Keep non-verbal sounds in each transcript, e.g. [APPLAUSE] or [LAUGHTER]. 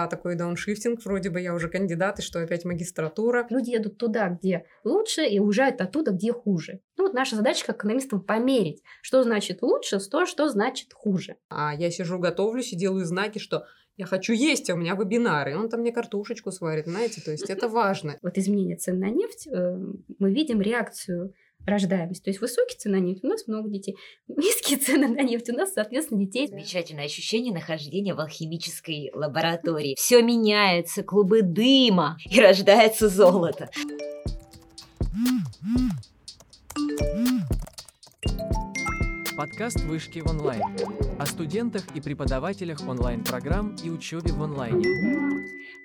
А такой дауншифтинг, вроде бы я уже кандидат, и что опять магистратура. Люди едут туда, где лучше, и уезжают оттуда, где хуже. Ну вот наша задача как экономистам померить, что значит лучше, то, что значит хуже. А я сижу, готовлюсь и делаю знаки, что я хочу есть, а у меня вебинары. И он там мне картошечку сварит, знаете, то есть это [LAUGHS] важно. Вот изменение цен на нефть, э, мы видим реакцию рождаемость. То есть высокие цены на нефть, у нас много детей. [LAUGHS] Низкие цены на нефть, у нас, соответственно, детей. Замечательное ощущение нахождения в алхимической лаборатории. Все меняется, клубы дыма, и рождается золото. Подкаст «Вышки онлайн» о студентах и преподавателях онлайн-программ и учебе в онлайне.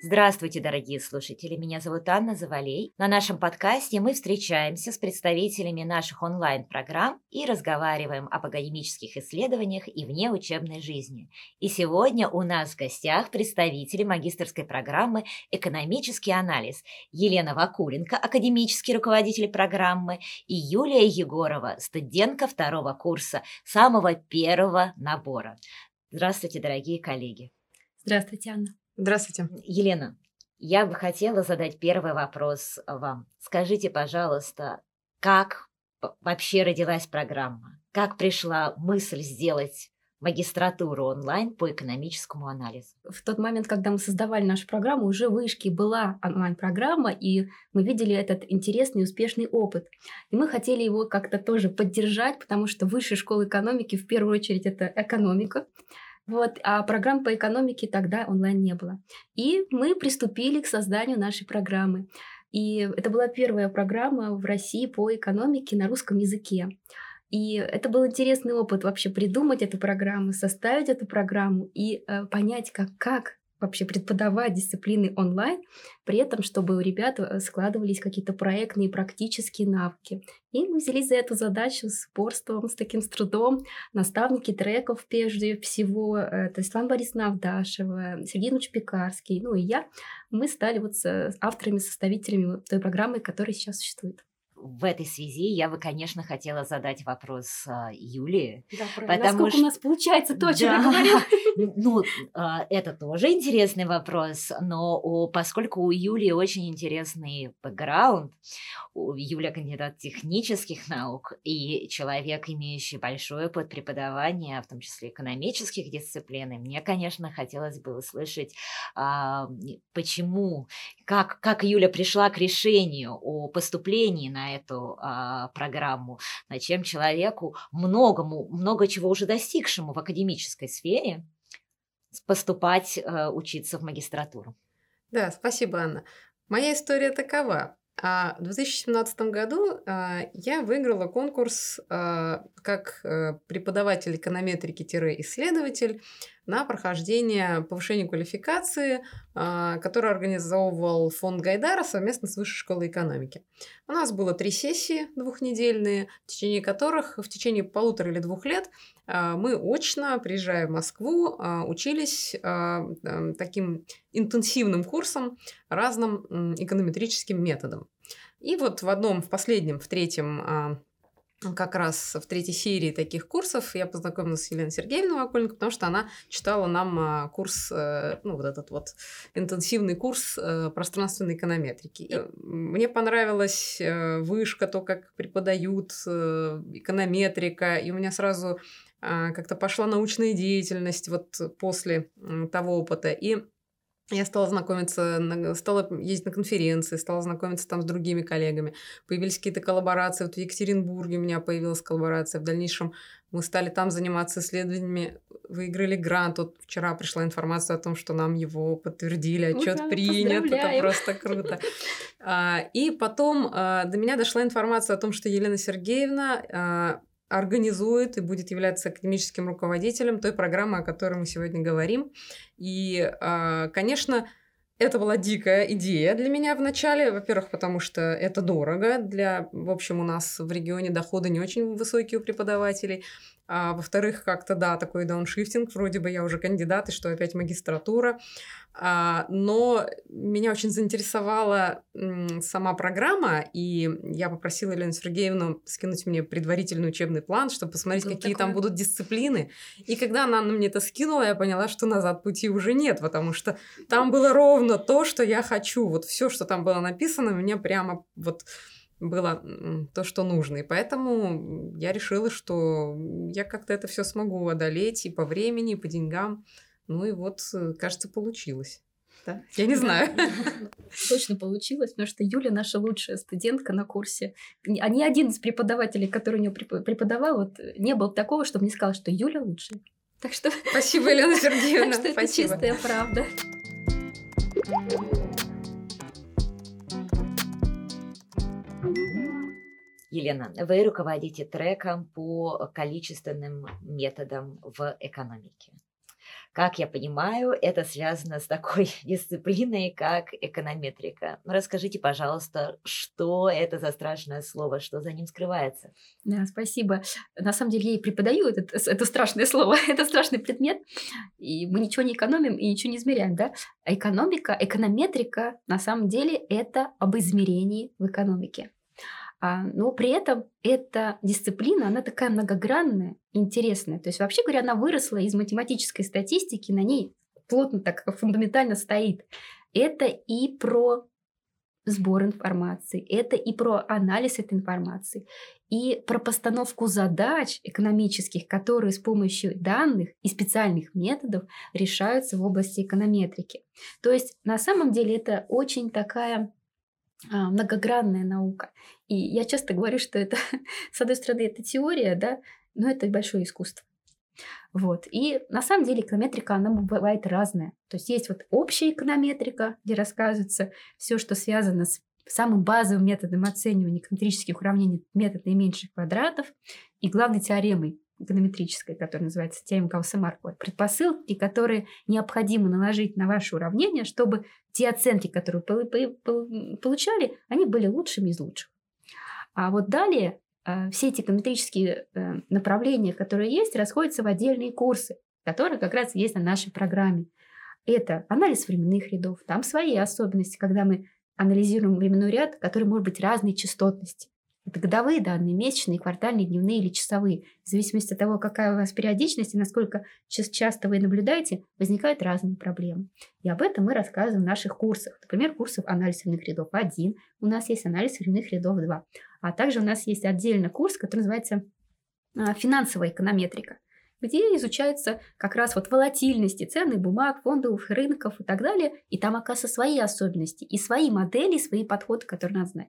Здравствуйте, дорогие слушатели! Меня зовут Анна Завалей. На нашем подкасте мы встречаемся с представителями наших онлайн-программ и разговариваем об академических исследованиях и внеучебной жизни. И сегодня у нас в гостях представители магистрской программы «Экономический анализ» Елена Вакуленко, академический руководитель программы, и Юлия Егорова, студентка второго курса самого первого набора. Здравствуйте, дорогие коллеги! Здравствуйте, Анна! Здравствуйте. Елена, я бы хотела задать первый вопрос вам. Скажите, пожалуйста, как вообще родилась программа? Как пришла мысль сделать магистратуру онлайн по экономическому анализу. В тот момент, когда мы создавали нашу программу, уже в Вышке была онлайн-программа, и мы видели этот интересный успешный опыт. И мы хотели его как-то тоже поддержать, потому что высшая школа экономики в первую очередь это экономика. Вот, а программ по экономике тогда онлайн не было. И мы приступили к созданию нашей программы. И это была первая программа в России по экономике на русском языке. И это был интересный опыт вообще придумать эту программу, составить эту программу и э, понять, как, как вообще преподавать дисциплины онлайн, при этом, чтобы у ребят э, складывались какие-то проектные практические навыки. И мы взялись за эту задачу с упорством, с таким с трудом. Наставники треков прежде всего, это Ислам Борисовна Авдашева, Сергей Ильич Пекарский, ну и я, мы стали вот с авторами, составителями той программы, которая сейчас существует в этой связи я бы, конечно, хотела задать вопрос а, Юлии. Да, потому насколько что... у нас получается то, о чем да. я говорила. Ну, а, это тоже интересный вопрос, но поскольку у Юлии очень интересный бэкграунд, Юля кандидат технических наук и человек, имеющий большой опыт преподавания, в том числе экономических дисциплин, мне, конечно, хотелось бы услышать, а, почему, как, как Юля пришла к решению о поступлении на эту а, программу, над чем человеку многому, много чего уже достигшему в академической сфере поступать, а, учиться в магистратуру. Да, спасибо, Анна. Моя история такова. А в 2017 году а, я выиграла конкурс а, как преподаватель эконометрики-исследователь на прохождение повышения квалификации, а, который организовывал фонд Гайдара совместно с Высшей школой экономики. У нас было три сессии двухнедельные, в течение которых в течение полутора или двух лет а, мы очно, приезжая в Москву, а, учились таким интенсивным курсом разным эконометрическим методам. И вот в одном, в последнем, в третьем как раз в третьей серии таких курсов я познакомилась с Еленой Сергеевной Вакуленко, потому что она читала нам а, курс, э, ну, вот этот вот интенсивный курс э, пространственной эконометрики. И мне понравилась э, вышка, то, как преподают эконометрика, и у меня сразу а, как-то пошла научная деятельность вот после того опыта. И я стала знакомиться, стала ездить на конференции, стала знакомиться там с другими коллегами. Появились какие-то коллаборации. Вот в Екатеринбурге у меня появилась коллаборация. В дальнейшем мы стали там заниматься исследованиями, выиграли грант. Вот вчера пришла информация о том, что нам его подтвердили, отчет Ура, принят. Это просто круто. А, и потом а, до меня дошла информация о том, что Елена Сергеевна а, организует и будет являться академическим руководителем той программы, о которой мы сегодня говорим. И, а, конечно, это была дикая идея для меня вначале. Во-первых, потому что это дорого. Для, в общем, у нас в регионе доходы не очень высокие у преподавателей. А, во-вторых, как-то, да, такой дауншифтинг. Вроде бы я уже кандидат, и что опять магистратура. А, но меня очень заинтересовала сама программа, и я попросила Елену Сергеевну скинуть мне предварительный учебный план, чтобы посмотреть, Был какие такое. там будут дисциплины. И когда она мне это скинула, я поняла, что назад пути уже нет, потому что там было ровно то, что я хочу. Вот все, что там было написано, мне прямо вот было то, что нужно. И поэтому я решила, что я как-то это все смогу одолеть и по времени, и по деньгам. Ну и вот, э, кажется, получилось. Да? Я не знаю. [LAUGHS] Точно получилось, потому что Юля наша лучшая студентка на курсе. А ни один из преподавателей, который у нее преподавал, вот, не был такого, чтобы мне сказал, что Юля лучшая. Так что... Спасибо, Елена [LAUGHS] Сергеевна. Так что это чистая правда. Елена, вы руководите треком по количественным методам в экономике. Как я понимаю, это связано с такой [LAUGHS] дисциплиной, как эконометрика. Ну, расскажите, пожалуйста, что это за страшное слово, что за ним скрывается? Да, спасибо. На самом деле я и преподаю этот, [LAUGHS] это страшное слово, [LAUGHS] это страшный предмет, и мы ничего не экономим и ничего не измеряем, да? Экономика, эконометрика на самом деле это об измерении в экономике. А, но при этом эта дисциплина, она такая многогранная, интересная. То есть, вообще говоря, она выросла из математической статистики, на ней плотно так фундаментально стоит. Это и про сбор информации, это и про анализ этой информации, и про постановку задач экономических, которые с помощью данных и специальных методов решаются в области эконометрики. То есть на самом деле это очень такая многогранная наука. И я часто говорю, что это, [LAUGHS] с одной стороны, это теория, да, но это большое искусство. Вот. И на самом деле эконометрика, она бывает разная. То есть есть вот общая эконометрика, где рассказывается все, что связано с самым базовым методом оценивания эконометрических уравнений метод наименьших квадратов и главной теоремой эконометрической, которая называется теорема Кауса-Маркова, предпосылки, которые необходимо наложить на ваше уравнение, чтобы те оценки, которые вы получали, они были лучшими из лучших. А вот далее э, все эти эконометрические э, направления, которые есть, расходятся в отдельные курсы, которые как раз есть на нашей программе. Это анализ временных рядов, там свои особенности, когда мы анализируем временной ряд, который может быть разной частотности. Это годовые данные, месячные, квартальные, дневные или часовые. В зависимости от того, какая у вас периодичность и насколько часто вы наблюдаете, возникают разные проблемы. И об этом мы рассказываем в наших курсах. Например, курсов анализ временных рядов 1, у нас есть анализ временных рядов 2. А также у нас есть отдельный курс, который называется а, финансовая эконометрика где изучаются как раз вот волатильности ценных бумаг, фондовых рынков и так далее. И там, оказывается, свои особенности и свои модели, свои подходы, которые надо знать.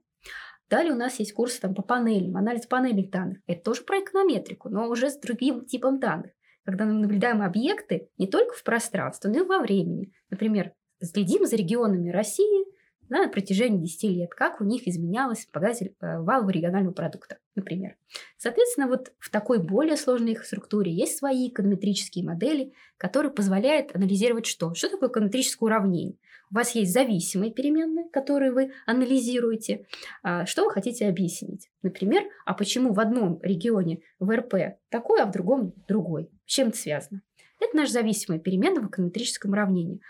Далее у нас есть курсы там, по панелям, анализ панельных данных. Это тоже про эконометрику, но уже с другим типом данных. Когда мы наблюдаем объекты не только в пространстве, но и во времени. Например, следим за регионами России на протяжении 10 лет, как у них изменялась показатель э, валового регионального продукта, например. Соответственно, вот в такой более сложной их структуре есть свои эконометрические модели, которые позволяют анализировать что? Что такое эконометрическое уравнение? У вас есть зависимые переменные, которые вы анализируете. А, что вы хотите объяснить? Например, а почему в одном регионе ВРП такой, а в другом другой? С чем это связано? Это наш зависимый переменная в эконометрическом уравнении.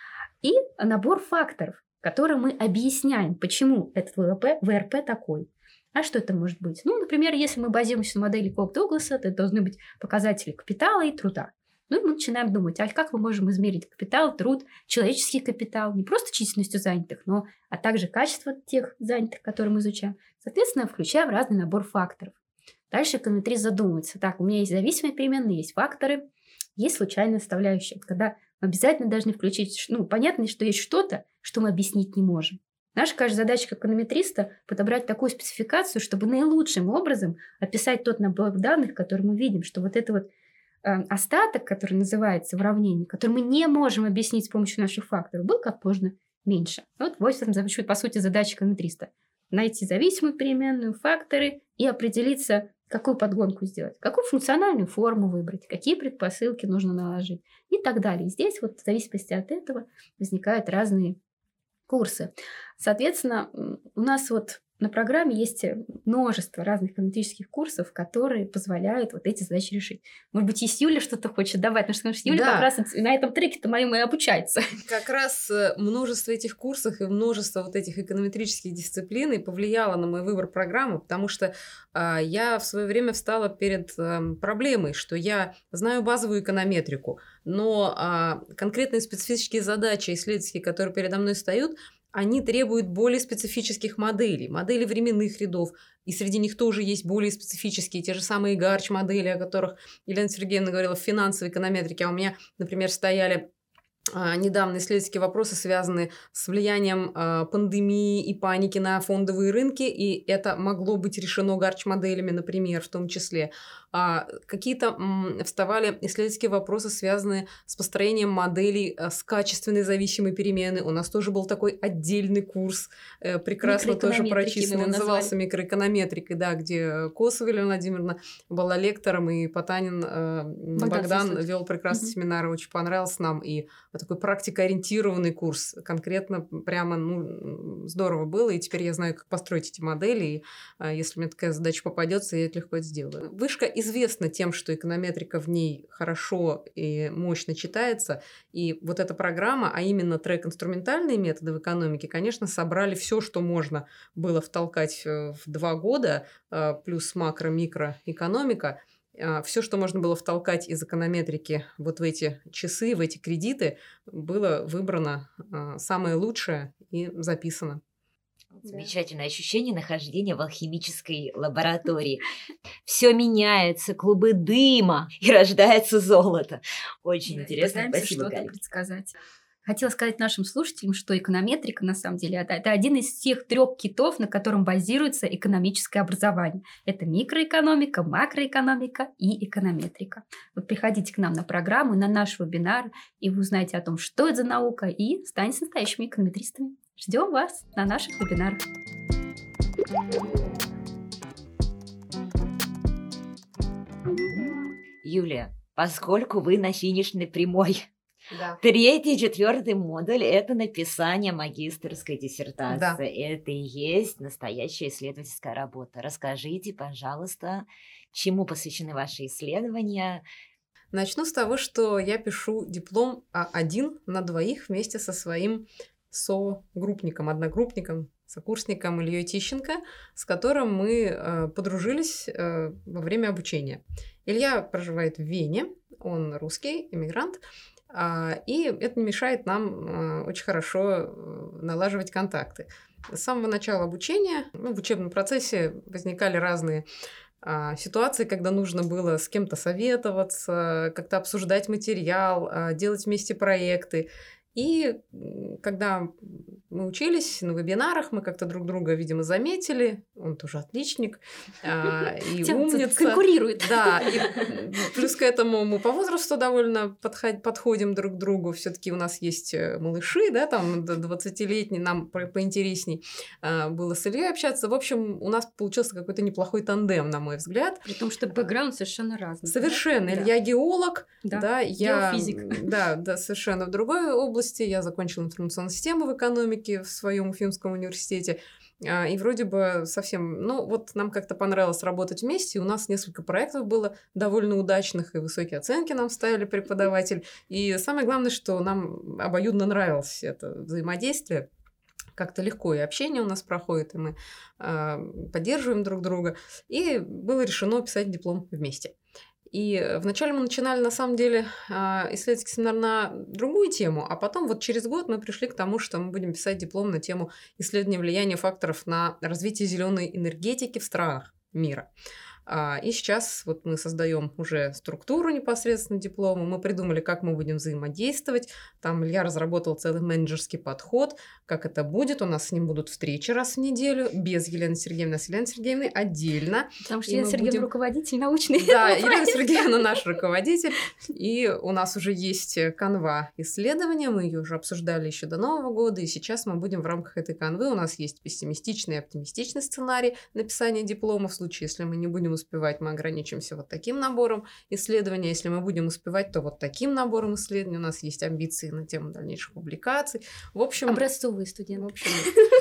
И набор факторов, которые мы объясняем, почему этот ВРП, ВРП такой. А что это может быть? Ну, например, если мы базируемся на модели Кок-Дугласа, то это должны быть показатели капитала и труда. Ну и мы начинаем думать, а как мы можем измерить капитал, труд, человеческий капитал, не просто численностью занятых, но а также качество тех занятых, которые мы изучаем. Соответственно, включаем разный набор факторов. Дальше эконометрист задумывается. Так, у меня есть зависимые переменные, есть факторы, есть случайная составляющая. Когда мы обязательно должны включить, ну, понятно, что есть что-то, что мы объяснить не можем. Наша, каждая задача как эконометриста – подобрать такую спецификацию, чтобы наилучшим образом описать тот набор данных, который мы видим, что вот это вот остаток, который называется в уравнении, который мы не можем объяснить с помощью наших факторов, был как можно меньше. Вот в этом, по сути, задача эконометриста. Найти зависимую переменную, факторы и определиться, какую подгонку сделать, какую функциональную форму выбрать, какие предпосылки нужно наложить и так далее. здесь вот в зависимости от этого возникают разные курсы. Соответственно, у нас вот На программе есть множество разных эконометрических курсов, которые позволяют вот эти задачи решить. Может быть, есть Юля что-то хочет добавить, потому что Юля да. как раз на этом треке-то моем и обучается. [LAUGHS] Как раз э, множество этих курсов и множество вот этих эконометрических дисциплин и повлияло на мой выбор программы, потому что э, я в свое время встала перед э, проблемой, что я знаю базовую эконометрику, но э, конкретные специфические задачи исследовательские, которые передо мной встают, они требуют более специфических моделей, моделей временных рядов, и среди них тоже есть более специфические, те же самые гарч-модели, о которых Елена Сергеевна говорила в финансовой эконометрике, а у меня, например, стояли а, недавно исследовательские вопросы, связанные с влиянием э, пандемии и паники на фондовые рынки, и это могло быть решено гарч-моделями, например, в том числе. А, какие-то вставали исследовательские вопросы, связанные с построением моделей а, с качественной зависимой перемены. У нас тоже был такой отдельный курс, э, прекрасно тоже прочисленный, назывался микроэконометрикой, да, где Косова Елена Владимировна была лектором, и Потанин э, Богдан, Богдан вел прекрасный угу. семинар, очень понравился нам, и такой практикоориентированный курс, конкретно прямо, ну, здорово было, и теперь я знаю, как построить эти модели, и если мне такая задача попадется, я это легко это сделаю. Вышка из известно тем, что эконометрика в ней хорошо и мощно читается. И вот эта программа, а именно трек «Инструментальные методы в экономике», конечно, собрали все, что можно было втолкать э, в два года, э, плюс макро-микроэкономика э, – все, что можно было втолкать из эконометрики вот в эти часы, в эти кредиты, было выбрано самое лучшее и записано. Замечательное ощущение нахождения в алхимической лаборатории. Все меняется, клубы дыма, и рождается золото. Очень интересно. Спасибо, что-то предсказать. Хотела сказать нашим слушателям, что эконометрика, на самом деле, это, это один из тех трех китов, на котором базируется экономическое образование. Это микроэкономика, макроэкономика и эконометрика. Вот приходите к нам на программу, на наш вебинар, и вы узнаете о том, что это за наука, и станете настоящими эконометристами. Ждем вас на наших вебинарах. Юлия, поскольку вы на финишной прямой, да. Третий, четвертый модуль – это написание магистрской диссертации. Да. Это и есть настоящая исследовательская работа. Расскажите, пожалуйста, чему посвящены ваши исследования? Начну с того, что я пишу диплом один на двоих вместе со своим со-группником, одногруппником, сокурсником Ильей Тищенко, с которым мы э, подружились э, во время обучения. Илья проживает в Вене, он русский, иммигрант, э, и это не мешает нам э, очень хорошо налаживать контакты. С самого начала обучения, ну, в учебном процессе возникали разные а, ситуации, когда нужно было с кем-то советоваться, как-то обсуждать материал, а, делать вместе проекты. И когда мы учились на вебинарах, мы как-то друг друга, видимо, заметили. Он тоже отличник а, [LAUGHS] и умница. Конкурирует. Да, и [LAUGHS] плюс к этому мы по возрасту довольно подходим друг к другу. все таки у нас есть э, малыши, да, там 20-летний, нам поинтересней а, было с Ильей общаться. В общем, у нас получился какой-то неплохой тандем, на мой взгляд. При том, что бэкграунд совершенно разный. Совершенно. Да? Илья геолог, да, да я... Геофизик. Да, да, совершенно в другой области. Я закончила информационную систему в экономике, в своем Уфимском университете. А, и вроде бы совсем, ну вот нам как-то понравилось работать вместе, у нас несколько проектов было довольно удачных, и высокие оценки нам ставили преподаватель. И самое главное, что нам обоюдно нравилось это взаимодействие как-то легко и общение у нас проходит, и мы э, поддерживаем друг друга. И было решено писать диплом вместе. И вначале мы начинали, на самом деле, а, исследовательский семинар на другую тему, а потом вот через год мы пришли к тому, что мы будем писать диплом на тему исследования влияния факторов на развитие зеленой энергетики в странах мира. А, и сейчас вот мы создаем уже структуру непосредственно диплома, мы придумали, как мы будем взаимодействовать. Там Илья разработал целый менеджерский подход, как это будет. У нас с ним будут встречи раз в неделю, без Елены Сергеевны, а с Еленой Сергеевной отдельно. Потому что Елена Сергеевна будем... руководитель научный. Да, [LAUGHS] Елена Сергеевна наш [LAUGHS] руководитель. И у нас уже есть канва исследования, мы ее уже обсуждали еще до Нового года, и сейчас мы будем в рамках этой канвы, у нас есть пессимистичный и оптимистичный сценарий написания диплома, в случае, если мы не будем успевать, мы ограничимся вот таким набором исследований. Если мы будем успевать, то вот таким набором исследований. У нас есть амбиции на тему дальнейших публикаций. В общем... Образцовый студент. В общем,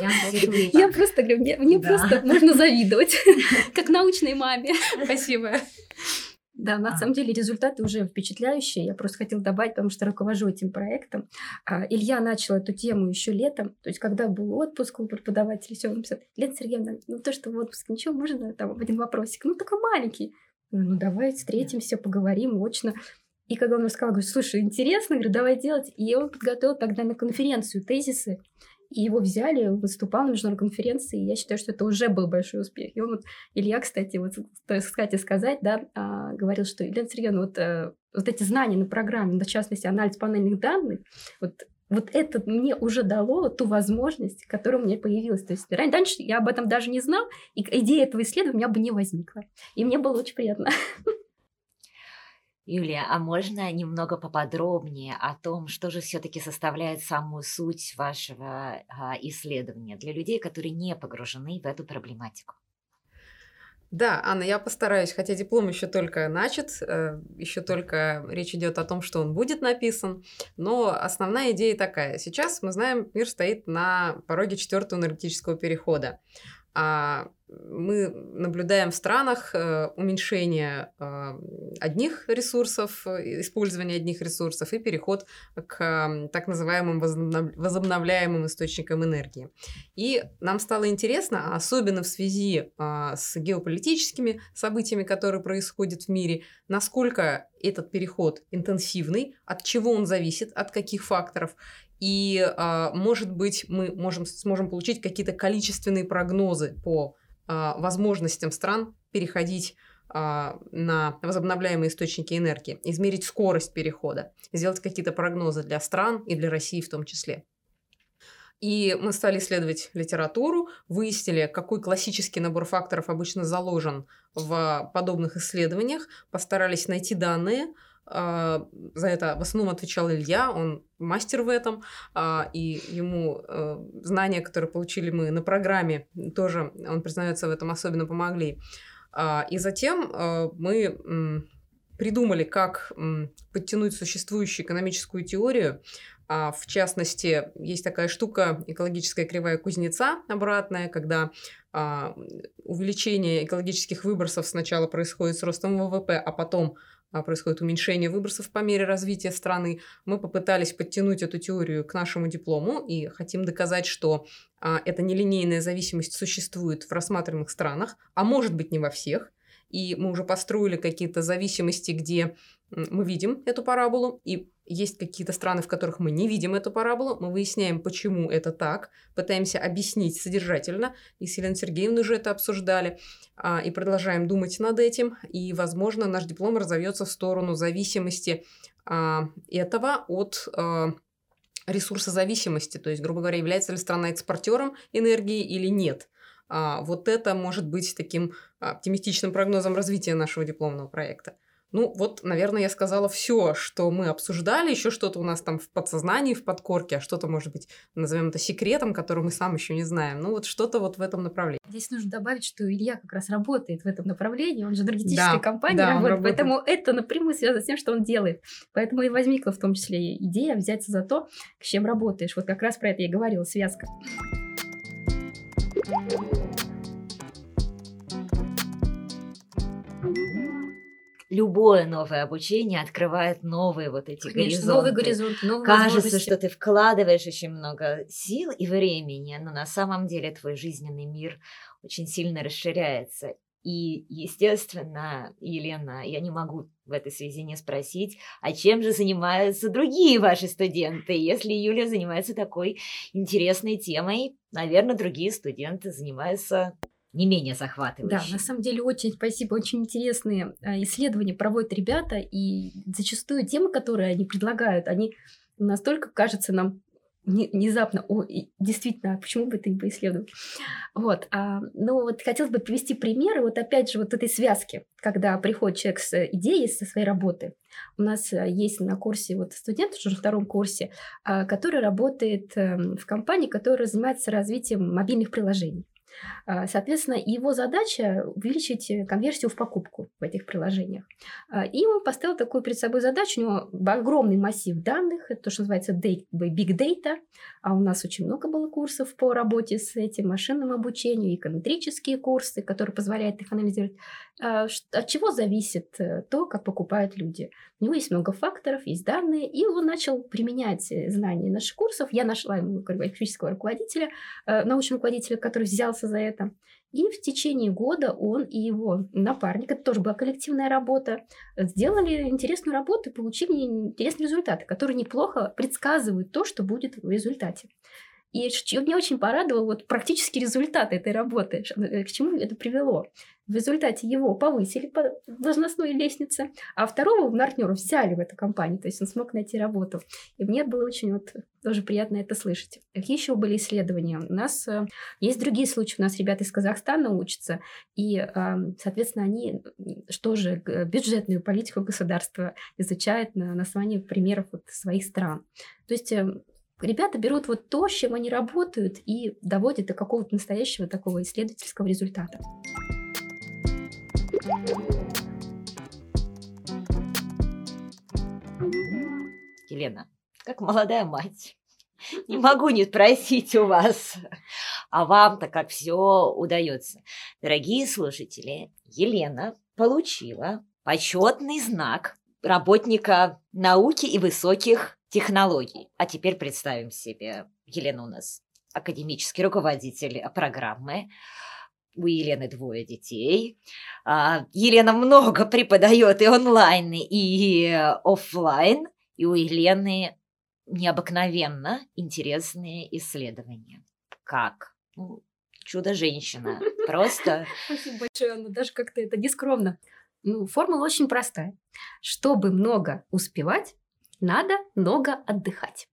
[LAUGHS] я просто говорю, мне просто можно завидовать, [LAUGHS] как научной маме. Спасибо. Да, на а. самом деле результаты уже впечатляющие. Я просто хотела добавить, потому что руковожу этим проектом. А, Илья начал эту тему еще летом, то есть когда был отпуск у преподавателей, все, он написал, Лена Сергеевна, ну то, что в отпуске, ничего, можно там один вопросик? Ну, такой маленький. Ну, давай встретимся, поговорим очно. И когда он рассказал, говорю, слушай, интересно, говорю, давай делать. И он подготовил тогда на конференцию тезисы и его взяли, выступал на международной конференции, и я считаю, что это уже был большой успех. И он вот, Илья, кстати, вот, кстати, сказать, да, а, говорил, что, Елена Сергеевна, вот, а, вот эти знания на программе, в частности, анализ панельных данных, вот вот это мне уже дало ту возможность, которая у меня появилась. То есть раньше я об этом даже не знал, и идея этого исследования у меня бы не возникла. И мне было очень приятно. [LAUGHS] Юлия, а можно немного поподробнее о том, что же все-таки составляет самую суть вашего а, исследования для людей, которые не погружены в эту проблематику? Да, Анна, я постараюсь, хотя диплом еще только начат, э, еще только речь идет о том, что он будет написан, но основная идея такая. Сейчас мы знаем, мир стоит на пороге четвертого энергетического перехода. А мы наблюдаем в странах э, уменьшение э, одних ресурсов, э, использование одних ресурсов и переход к так называемым возобновляемым источникам энергии. И нам стало интересно, особенно в связи с геополитическими событиями, которые происходят в мире, насколько этот переход интенсивный, от чего он зависит, от каких факторов, и, может быть, мы можем, сможем получить какие-то количественные прогнозы по а, возможностям стран переходить а, на возобновляемые источники энергии, измерить скорость перехода, сделать какие-то прогнозы для стран и для России в том числе. И мы стали исследовать литературу, выяснили, какой классический набор факторов обычно заложен в подобных исследованиях, постарались найти данные, а, за это в основном отвечал Илья, он мастер в этом, а, и ему э, знания, которые получили мы на программе, тоже, он признается в этом, особенно помогли. А, и затем э, мы придумали, как подтянуть существующую экономическую теорию. В частности, есть такая штука экологическая кривая кузнеца обратная, когда увеличение экологических выбросов сначала происходит с ростом ВВП, а потом а, происходит уменьшение выбросов по мере развития страны. Мы попытались подтянуть эту теорию к нашему диплому и хотим доказать, что а, эта нелинейная зависимость существует в рассматриваемых странах, а может быть не во всех. И мы уже построили какие-то зависимости, где мы видим эту параболу, и есть какие-то страны, в которых мы не видим эту параболу, мы выясняем, почему это так, пытаемся объяснить содержательно, и с Еленой Сергеевной уже это обсуждали, а, и продолжаем думать над этим, и, возможно, наш диплом разовьется в сторону зависимости а, этого от а, ресурса зависимости, то есть, грубо говоря, является ли страна экспортером энергии или нет. Вот это может быть таким оптимистичным прогнозом развития нашего дипломного проекта. Ну, вот, наверное, я сказала все, что мы обсуждали. Еще что-то у нас там в подсознании, в подкорке, а что-то, может быть, назовем это секретом, который мы сам еще не знаем. Ну, вот что-то вот в этом направлении. Здесь нужно добавить, что Илья как раз работает в этом направлении. Он же в энергетической да, компании да, работает, работает, поэтому это напрямую связано с тем, что он делает. Поэтому и возникла в том числе идея взяться за то, с чем работаешь. Вот как раз про это я и говорила, связка. Любое новое обучение открывает новые вот эти Конечно, горизонты. Новый горизонт, новые Кажется, что ты вкладываешь очень много сил и времени, но на самом деле твой жизненный мир очень сильно расширяется. И, естественно, Елена, я не могу в этой связи не спросить, а чем же занимаются другие ваши студенты? Если Юля занимается такой интересной темой, наверное, другие студенты занимаются не менее захватывающий. Да, на самом деле очень спасибо, очень интересные а, исследования проводят ребята, и зачастую темы, которые они предлагают, они настолько кажутся нам внезапно, о, действительно, а почему бы это не поисследовать? Вот, а, ну вот хотелось бы привести примеры, вот опять же, вот этой связки, когда приходит человек с идеей, со своей работы. У нас а, есть на курсе вот студент уже на втором курсе, который работает эм, в компании, которая занимается развитием мобильных приложений. А, соответственно, его задача увеличить конверсию в покупку в этих приложениях. А, и он поставил такую перед собой задачу. У него огромный массив данных, это то, что называется big data, а у нас очень много было курсов по работе с этим машинным обучением, эконометрические курсы, которые позволяют их анализировать. А, от чего зависит э, то, как покупают люди? У него есть много факторов, есть данные, и он начал применять э, знания наших курсов. Я нашла ему экономического руководителя, э, научного руководителя, который взялся за это. И в течение года он и его напарник, это тоже была коллективная работа, сделали интересную работу и получили интересные результаты, которые неплохо предсказывают то, что будет в результате. И меня очень порадовал вот практический результат этой работы, к чему это привело. В результате его повысили по должностной лестнице, а второго партнера взяли в эту компанию, то есть он смог найти работу. И мне было очень вот тоже приятно это слышать. Какие еще были исследования? У нас э, есть другие случаи. У нас ребята из Казахстана учатся, и, э, соответственно, они что же бюджетную политику государства изучают на, на основании примеров вот своих стран. То есть э, Ребята берут вот то, с чем они работают, и доводят до какого-то настоящего такого исследовательского результата. Елена, как молодая мать, [LAUGHS] не могу не спросить у вас, а вам-то как все удается. Дорогие слушатели, Елена получила почетный знак работника науки и высоких технологий. А теперь представим себе, Елена у нас академический руководитель программы, у Елены двое детей. А, Елена много [LAUGHS] преподает и онлайн, и офлайн. И у Елены необыкновенно интересные исследования. Как? Ну, чудо-женщина. [LAUGHS] Просто... Спасибо большое, Анна. Даже как-то это нескромно. Ну, формула очень простая. Чтобы много успевать, надо много отдыхать.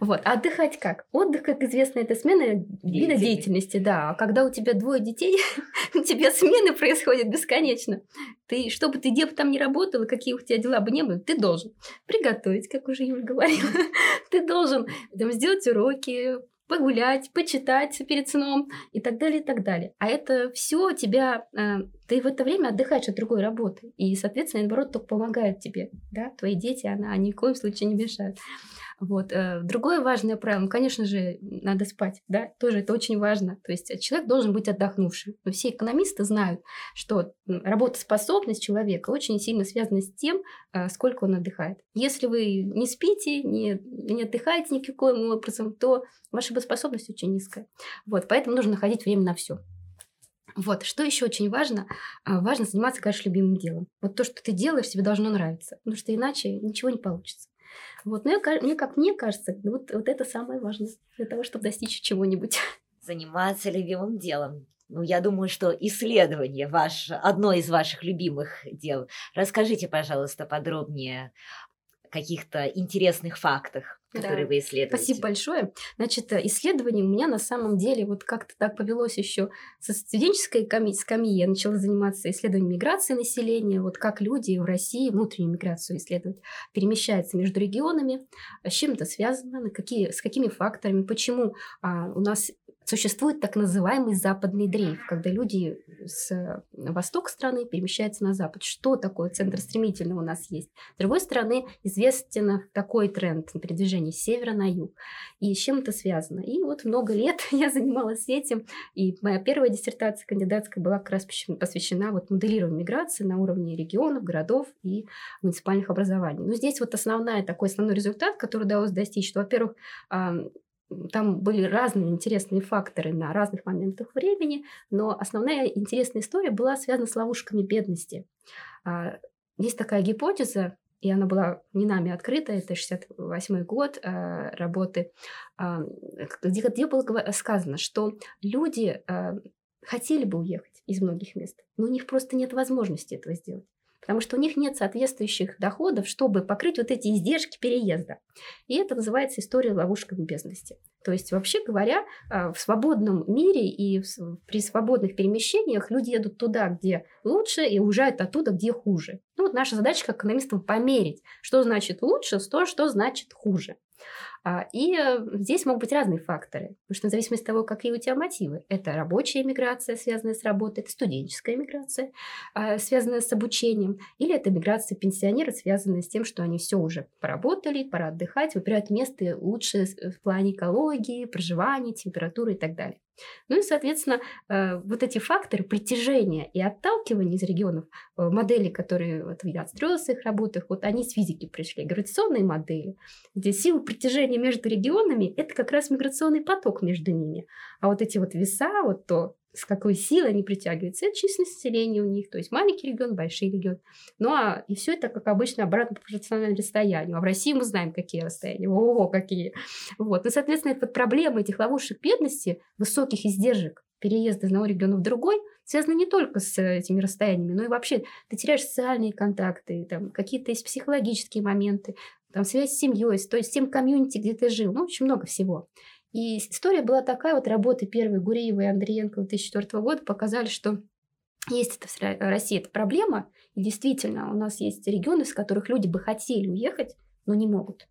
Вот. А отдыхать как? Отдых, как известно, это смена вида деятельности, да. А когда у тебя двое детей, [LAUGHS] у тебя смены происходят бесконечно. Ты, что бы ты где бы там ни работала, какие у тебя дела бы не были, ты должен приготовить, как уже Юля говорила. [LAUGHS] ты должен там, сделать уроки, погулять, почитать перед сном и так далее, и так далее. А это все тебя, э, ты в это время отдыхаешь от другой работы. И, соответственно, наоборот, только помогает тебе. Да? Твои дети, она, ни в коем случае не мешают. Вот. Э, другое важное правило, ну, конечно же, надо спать, да, тоже это очень важно. То есть человек должен быть отдохнувшим. Но все экономисты знают, что работоспособность человека очень сильно связана с тем, э, сколько он отдыхает. Если вы не спите, не, не отдыхаете никаким образом, то ваша работоспособность очень низкая. Вот, поэтому нужно находить время на все. Вот, что еще очень важно? А, важно заниматься, конечно, любимым делом. Вот то, что ты делаешь, тебе должно нравиться, потому что иначе ничего не получится. Вот, но я, мне, как мне кажется, вот, вот это самое важное для того, чтобы достичь чего-нибудь. [LAUGHS] Заниматься любимым делом. Ну, я думаю, что исследование ваш, одно из ваших любимых дел. Расскажите, пожалуйста, подробнее каких-то интересных фактах, которые да. вы исследуете. Спасибо большое. Значит, э, исследование у меня на самом деле вот как-то так повелось еще со студенческой скамьи. Я начала заниматься исследованием миграции населения, вот как люди в России внутреннюю миграцию исследуют, перемещаются между регионами, с чем это связано, на какие, с какими факторами, почему а, у нас Существует так называемый западный дрейф, когда люди с востока страны перемещаются на запад. Что такое центр стремительного у нас есть? С другой стороны, известен такой тренд на передвижение с севера на юг. И с чем это связано? И вот много лет [LAUGHS] я занималась этим, и моя первая диссертация кандидатская была как раз посвящена вот моделированию миграции на уровне регионов, городов и муниципальных образований. Но здесь вот основная, такой основной результат, который удалось достичь, что, во-первых, там были разные интересные факторы на разных моментах времени, но основная интересная история была связана с ловушками бедности. А, есть такая гипотеза, и она была не нами открыта, это 68 год а, работы, а, где, где было сказано, что люди хотели бы уехать из многих мест, но у них просто нет возможности этого сделать потому что у них нет соответствующих доходов, чтобы покрыть вот эти издержки переезда. И это называется история ловушками бедности. То есть, вообще говоря, а, в свободном мире и при свободных перемещениях люди едут туда, где лучше, и уезжают оттуда, где хуже. Ну вот наша задача как экономистам померить, что значит лучше, то, что значит хуже. А, и э, здесь могут быть разные факторы, потому что в зависимости от того, какие у тебя мотивы. Это рабочая миграция, связанная с работой, это студенческая миграция, а, связанная с обучением, или это миграция пенсионеров, связанная с тем, что они все уже поработали, пора отдыхать, выбирают место лучше в плане экологии, проживания, температуры и так далее. Ну и, соответственно, э, вот эти факторы притяжения и отталкивания из регионов, э, модели, которые вот я отстроила в своих работах, вот они с физики пришли, гравитационные модели, где сила притяжения между регионами – это как раз миграционный поток между ними. А вот эти вот веса, вот то, с какой силой они притягиваются, это численность населения у них, то есть маленький регион, большой регион. Ну а и все это, как обычно, обратно пропорционально расстоянию. А в России мы знаем, какие расстояния. Ого, какие. Вот. Ну, соответственно, это вот проблема этих ловушек бедности, высоких издержек переезда из одного региона в другой, связана не только с этими расстояниями, но и вообще ты теряешь социальные контакты, там какие-то есть психологические моменты, там связь с семьей, то есть с тем комьюнити, где ты жил, ну, очень много всего. И история была такая, вот работы первой Гуреева и Андреенко 2004 года показали, что есть это в России эта проблема, и действительно у нас есть регионы, из которых люди бы хотели уехать, но не могут.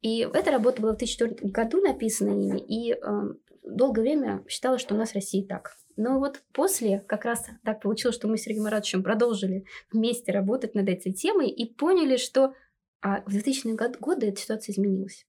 И эта работа была в 2004 году написана ими, и э, долгое время считала, что у нас в России так. Но вот после как раз так получилось, что мы с Сергеем Маратовичем продолжили вместе работать над этой темой и поняли, что а, в 2000-е годы эта ситуация изменилась.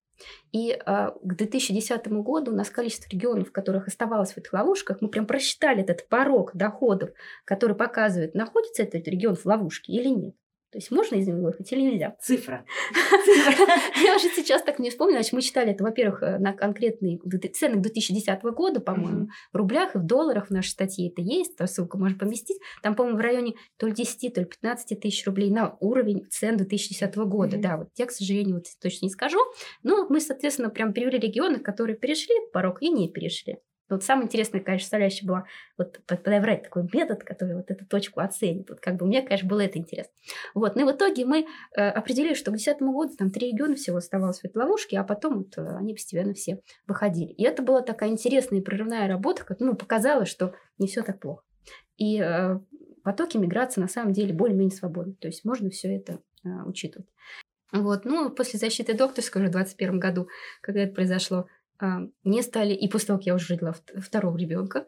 И э, к 2010 году у нас количество регионов, в которых оставалось в этих ловушках, мы прям просчитали этот порог доходов, который показывает, находится этот регион в ловушке или нет. То есть можно из него выехать или нельзя? Цифра. [LAUGHS] Я уже сейчас так не вспомнила. Значит, мы читали это, во-первых, э, на конкретные цены 2010 года, по-моему, в рублях и в долларах в нашей статье это есть, то ссылку можно поместить. Там, по-моему, в районе то ли 10, то ли 15 тысяч рублей на уровень цен 2010 года. Да, вот я, к сожалению, вот точно не скажу. Но мы, соответственно, прям перевели регионы, которые перешли порог и не перешли. Вот самое интересное, конечно, составляющая была вот подобрать такой метод, который вот эту точку оценит. Вот как бы мне, конечно, было это интересно. Вот. Ну и в итоге мы э, определили, что к 2010 году там три региона всего оставалось в этой ловушке, а потом вот, э, они постепенно все выходили. И это была такая интересная и прорывная работа, как, ну, показала, что не все так плохо. И э, потоки миграции на самом деле более-менее свободны. То есть можно все это э, учитывать. Вот. Ну, после защиты докторской уже в 2021 году, когда это произошло, мне стали, и после того, как я уже родила второго ребенка,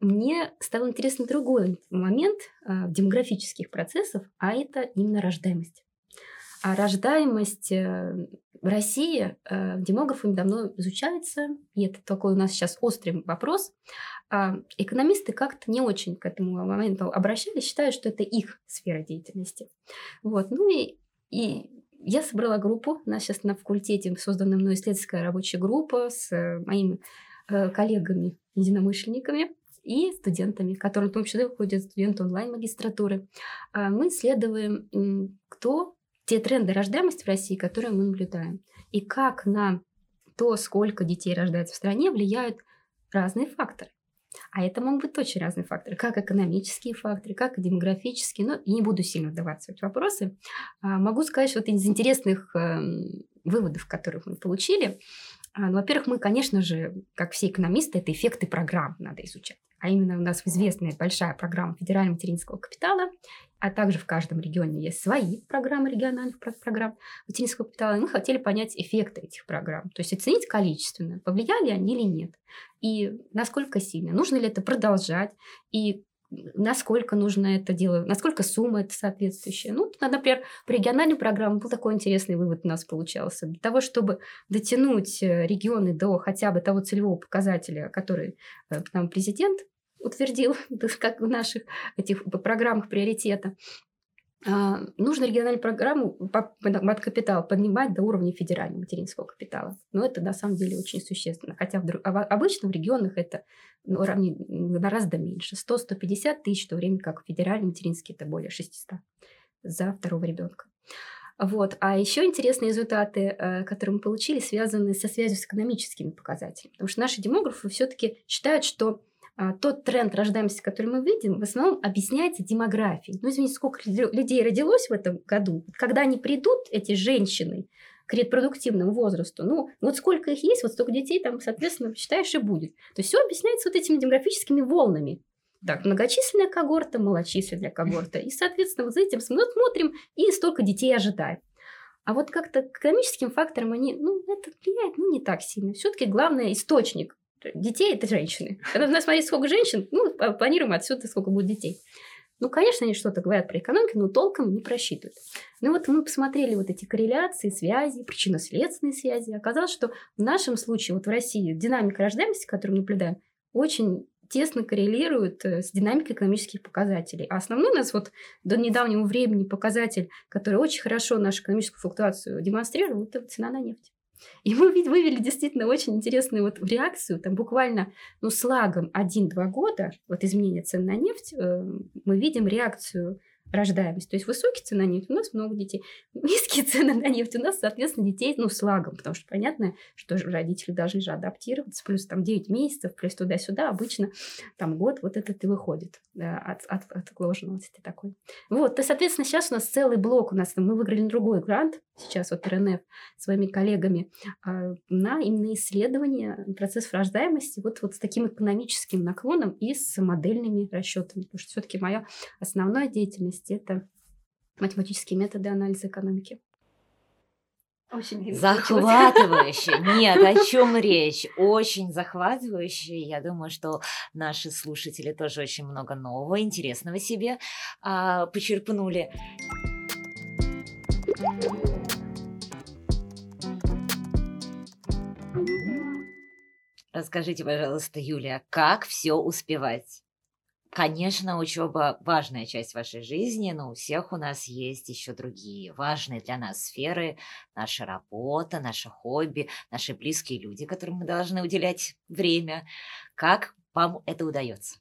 мне стал интересен другой момент а, демографических процессов, а это именно рождаемость. А рождаемость э, в России э, демографами давно изучается, и это такой у нас сейчас острый вопрос. А, экономисты как-то не очень к этому моменту обращались, считают, что это их сфера деятельности. Вот. Ну и, и я собрала группу. У нас сейчас на факультете создана мной исследовательская рабочая группа с э, моими э, коллегами, единомышленниками и студентами, которые в том числе выходят студенты онлайн-магистратуры. А мы исследуем, кто те тренды рождаемости в России, которые мы наблюдаем, и как на то, сколько детей рождается в стране, влияют разные факторы. А это могут быть очень разные факторы, как экономические факторы, как демографические. Но я не буду сильно вдаваться в эти вопросы. А, могу сказать, что вот из интересных эм, выводов, которых мы получили, а, ну, во-первых, мы, конечно же, как все экономисты, это эффекты программ надо изучать. А именно у нас известная большая программа федерального материнского капитала, а также в каждом регионе есть свои программы региональных программ материнского капитала. И мы хотели понять эффекты этих программ, то есть оценить количественно, повлияли они или нет, и насколько сильно, нужно ли это продолжать, и насколько нужно это делать, насколько сумма это соответствующая. Ну, например, по региональной программе был такой интересный вывод у нас получался. Для того, чтобы дотянуть э, регионы до хотя бы того целевого показателя, который э, нам президент утвердил, [LAUGHS] как в наших этих программах приоритета, а, нужно региональную программу под капитал поднимать до уровня федерального материнского капитала. Но это на самом деле очень существенно. Хотя в, а обычно в регионах это уровне гораздо меньше. 100-150 тысяч, в то время как федеральный материнский это более 600 за второго ребенка. Вот. А еще интересные результаты, э, которые мы получили, связаны со связью с экономическими показателями. Потому что наши демографы все-таки считают, что тот тренд рождаемости, который мы видим, в основном объясняется демографией. Ну, извините, сколько людей родилось в этом году. Когда они придут, эти женщины, к репродуктивному возрасту, ну, вот сколько их есть, вот столько детей там, соответственно, считаешь, и будет. То есть все объясняется вот этими демографическими волнами. Так, многочисленная когорта, малочисленная когорта. И, соответственно, вот за этим смотрим и столько детей ожидаем. А вот как-то экономическим факторам они, ну, это влияет, ну, не так сильно. Все-таки главный источник детей – это женщины. Когда надо смотреть, сколько женщин, ну, планируем отсюда, сколько будет детей. Ну, конечно, они что-то говорят про экономику, но толком не просчитывают. Ну вот мы посмотрели вот эти корреляции, связи, причинно-следственные связи. Оказалось, что в нашем случае, вот в России, динамика рождаемости, которую мы наблюдаем, очень тесно коррелирует э, с динамикой экономических показателей. А основной у нас вот до недавнего времени показатель, который очень хорошо нашу экономическую флуктуацию демонстрировал, это цена на нефть. И мы вывели действительно очень интересную вот реакцию, там буквально, ну, с лагом 1-2 года, вот изменение цен на нефть, э, мы видим реакцию рождаемость. То есть высокие цены на нефть, у нас много детей. [LAUGHS] Низкие цены на нефть, у нас, соответственно, детей, ну, с лагом, потому что понятно, что родители должны же адаптироваться, плюс там 9 месяцев, плюс туда-сюда, обычно там год вот этот и выходит да, от, от, от отложенности такой. Вот, то, соответственно, сейчас у нас целый блок, у нас мы выиграли другой грант, сейчас вот РНФ своими коллегами, а, на именно исследование процессов рождаемости вот, вот с таким экономическим наклоном и с модельными расчетами, потому что все-таки моя основная деятельность это математические методы анализа экономики. Очень захватывающе. [LAUGHS] Нет, о чем речь? Очень захватывающе. Я думаю, что наши слушатели тоже очень много нового, интересного себе а, почерпнули. Расскажите, пожалуйста, Юлия, как все успевать? Конечно, учеба важная часть вашей жизни, но у всех у нас есть еще другие важные для нас сферы, наша работа, наше хобби, наши близкие люди, которым мы должны уделять время. Как вам это удается?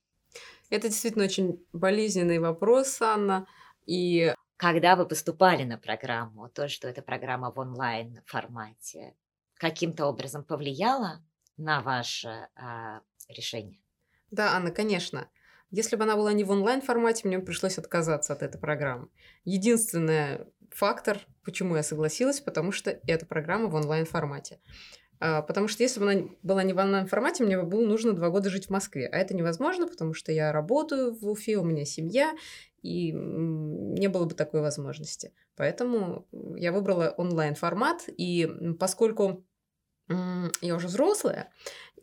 Это действительно очень болезненный вопрос, Анна. И когда вы поступали на программу, то, что эта программа в онлайн формате, каким-то образом повлияло на ваше а, решение? Да, Анна, конечно. Если бы она была не в онлайн-формате, мне пришлось отказаться от этой программы. Единственный фактор, почему я согласилась, потому что эта программа в онлайн-формате. А, потому что если бы она была не в онлайн-формате, мне бы было нужно два года жить в Москве. А это невозможно, потому что я работаю в Уфе, у меня семья, и не было бы такой возможности. Поэтому я выбрала онлайн-формат, и поскольку я уже взрослая,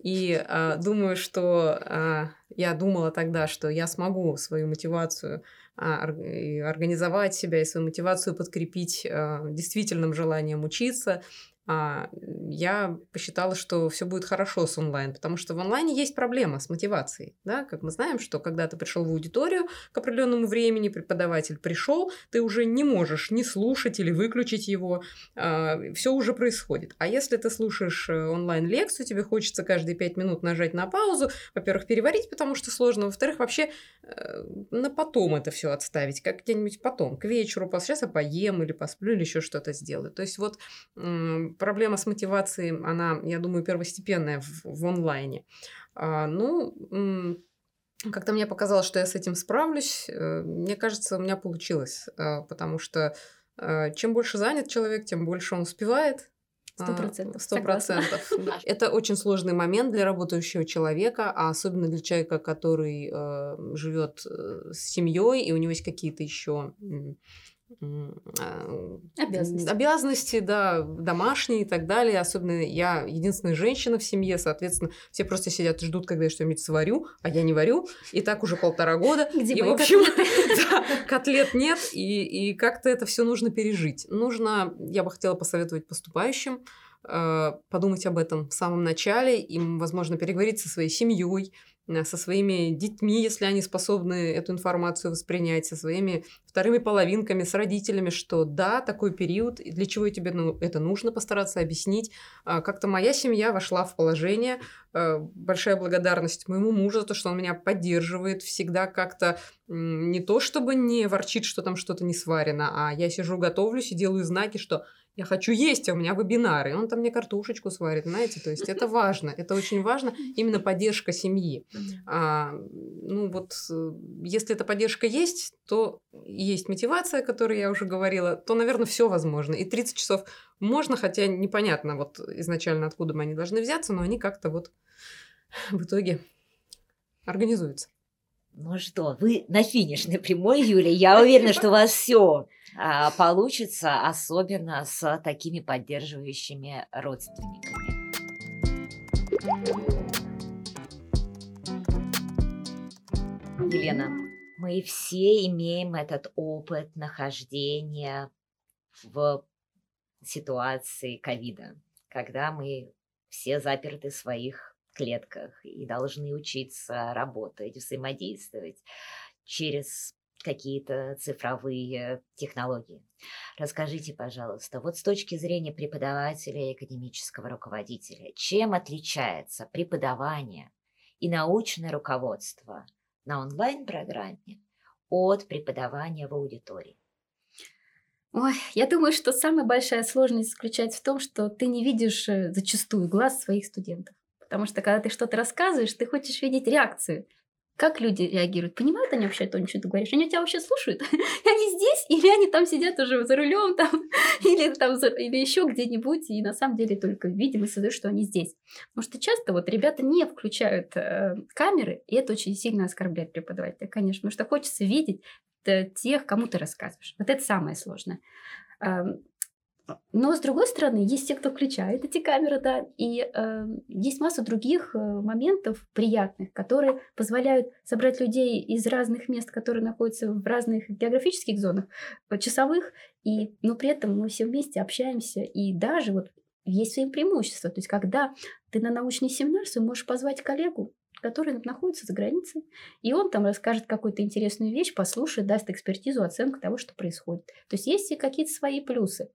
и э, думаю, что э, я думала тогда, что я смогу свою мотивацию э, организовать себя и свою мотивацию подкрепить э, действительным желанием учиться, я посчитала, что все будет хорошо с онлайн, потому что в онлайне есть проблема с мотивацией. Да? Как мы знаем, что когда ты пришел в аудиторию к определенному времени, преподаватель пришел, ты уже не можешь не слушать или выключить его, а, все уже происходит. А если ты слушаешь э, онлайн-лекцию, тебе хочется каждые пять минут нажать на паузу, во-первых, переварить, потому что сложно, во-вторых, вообще э, на потом это все отставить, как где-нибудь потом, к вечеру, сейчас я поем или посплю или еще что-то сделаю. То есть вот проблема с мотивацией, она, я думаю, первостепенная в, в онлайне. А, ну, как-то мне показалось, что я с этим справлюсь. Э, мне кажется, у меня получилось, а, потому что а, чем больше занят человек, тем больше он успевает. Сто процентов. Сто процентов. [LAUGHS] Это очень сложный момент для работающего человека, а особенно для человека, который э, живет э, с семьей, и у него есть какие-то еще а, обязанности. обязанности, да, домашние и так далее. Особенно я единственная женщина в семье, соответственно, все просто сидят и ждут, когда я что-нибудь сварю, а я не варю. И так уже полтора года. [LAUGHS] Где и, в общем, [LAUGHS] да, котлет нет, и, и как-то это все нужно пережить. Нужно, я бы хотела посоветовать поступающим, э, подумать об этом в самом начале, им, возможно, переговорить со своей семьей, со своими детьми, если они способны эту информацию воспринять, со своими вторыми половинками, с родителями, что да, такой период, для чего тебе ну, это нужно, постараться объяснить. А, как-то моя семья вошла в положение. Э, большая благодарность моему мужу за то, что он меня поддерживает всегда как-то не то, чтобы не ворчит, что там что-то не сварено, а я сижу, готовлюсь и делаю знаки, что я хочу есть, а у меня вебинары. Он там мне картошечку сварит, знаете, то есть это важно, это очень важно, именно поддержка семьи. А, ну вот, э, если эта поддержка есть, то есть мотивация, о которой я уже говорила, то, наверное, все возможно. И 30 часов можно, хотя непонятно вот изначально, откуда мы они должны взяться, но они как-то вот в итоге организуются. Ну что, вы на финишной прямой, Юля. Я уверена, что у вас все а, получится, особенно с такими поддерживающими родственниками. Елена, мы все имеем этот опыт нахождения в ситуации ковида, когда мы все заперты в своих клетках и должны учиться работать, взаимодействовать через какие-то цифровые технологии. Расскажите, пожалуйста, вот с точки зрения преподавателя и академического руководителя, чем отличается преподавание и научное руководство на онлайн-программе от преподавания в аудитории? Ой, я думаю, что самая большая сложность заключается в том, что ты не видишь э, зачастую глаз своих студентов. Потому что когда ты что-то рассказываешь, ты хочешь видеть реакцию. Как люди реагируют? Понимают они вообще то, что ты говоришь? Они тебя вообще слушают? [LAUGHS] они здесь? Или они там сидят уже за рулем там? [LAUGHS] или там или еще где-нибудь? И на самом деле только видимо создают, что они здесь. Потому что часто вот ребята не включают э, камеры, и это очень сильно оскорбляет преподавателя, конечно. Потому что хочется видеть э, тех, кому ты рассказываешь. Вот это самое сложное. Но, с другой стороны, есть те, кто включает эти камеры, да, и э, есть масса других э, моментов приятных, которые позволяют собрать людей из разных мест, которые находятся в разных географических зонах, э, часовых, и, но при этом мы все вместе общаемся, и даже вот есть свои преимущества. То есть, когда ты на научный семинар свой можешь позвать коллегу, который находится за границей, и он там расскажет какую-то интересную вещь, послушает, даст экспертизу, оценку того, что происходит. То есть есть и какие-то свои плюсы.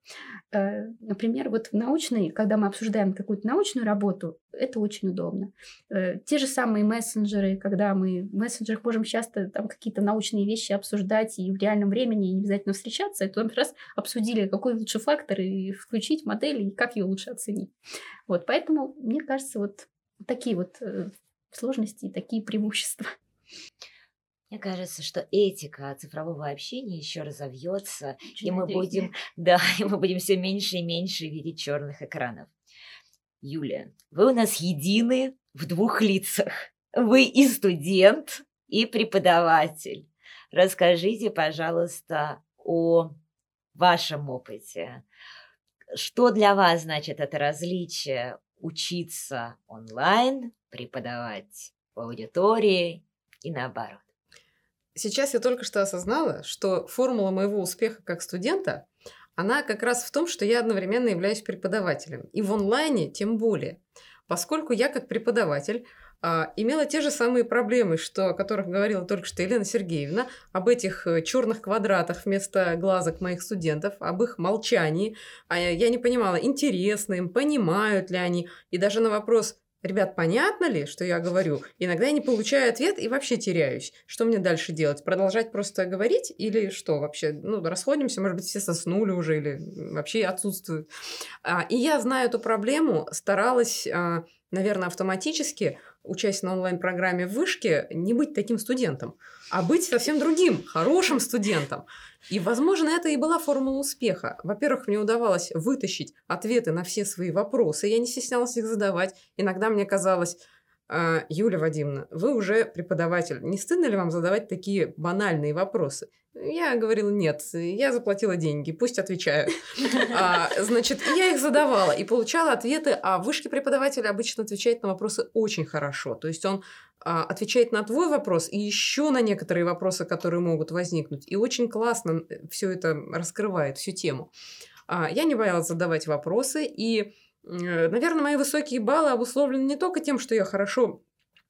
Э, например, вот в научной, когда мы обсуждаем какую-то научную работу, это очень удобно. Э, те же самые мессенджеры, когда мы в мессенджерах можем часто там какие-то научные вещи обсуждать и в реальном времени, не обязательно встречаться, это раз обсудили, какой лучший фактор, и включить модель, и как ее лучше оценить. Вот, поэтому, мне кажется, вот такие вот э, сложности и такие преимущества. Мне кажется, что этика цифрового общения еще разовьется, и мы будем, [LAUGHS] да, и мы будем все меньше и меньше видеть черных экранов. Юля, вы у нас едины в двух лицах. Вы и студент, и преподаватель. Расскажите, пожалуйста, о вашем опыте. Что для вас значит это различие учиться онлайн преподавать в аудитории и наоборот. Сейчас я только что осознала, что формула моего успеха как студента, она как раз в том, что я одновременно являюсь преподавателем. И в онлайне тем более. Поскольку я как преподаватель имела те же самые проблемы, что, о которых говорила только что Елена Сергеевна, об этих э, черных квадратах вместо глазок моих студентов, об их молчании. А я не понимала, интересно им, понимают ли они. И даже на вопрос, Ребят, понятно ли, что я говорю? Иногда я не получаю ответ и вообще теряюсь. Что мне дальше делать? Продолжать просто говорить или что вообще? Ну, расходимся, может быть, все соснули уже или вообще отсутствуют. А, и я знаю эту проблему, старалась, а, наверное, автоматически учась на онлайн-программе в вышке, не быть таким студентом, а быть совсем другим, хорошим студентом. И, возможно, это и была формула успеха. Во-первых, мне удавалось вытащить ответы на все свои вопросы, я не стеснялась их задавать. Иногда мне казалось, «А, Юлия Вадимовна, вы уже преподаватель. Не стыдно ли вам задавать такие банальные вопросы? Я говорила, нет, я заплатила деньги, пусть отвечают. А, значит, я их задавала и получала ответы, а вышки преподавателя обычно отвечает на вопросы очень хорошо. То есть он а, отвечает на твой вопрос и еще на некоторые вопросы, которые могут возникнуть. И очень классно все это раскрывает, всю тему. А, я не боялась задавать вопросы, и, наверное, мои высокие баллы обусловлены не только тем, что я хорошо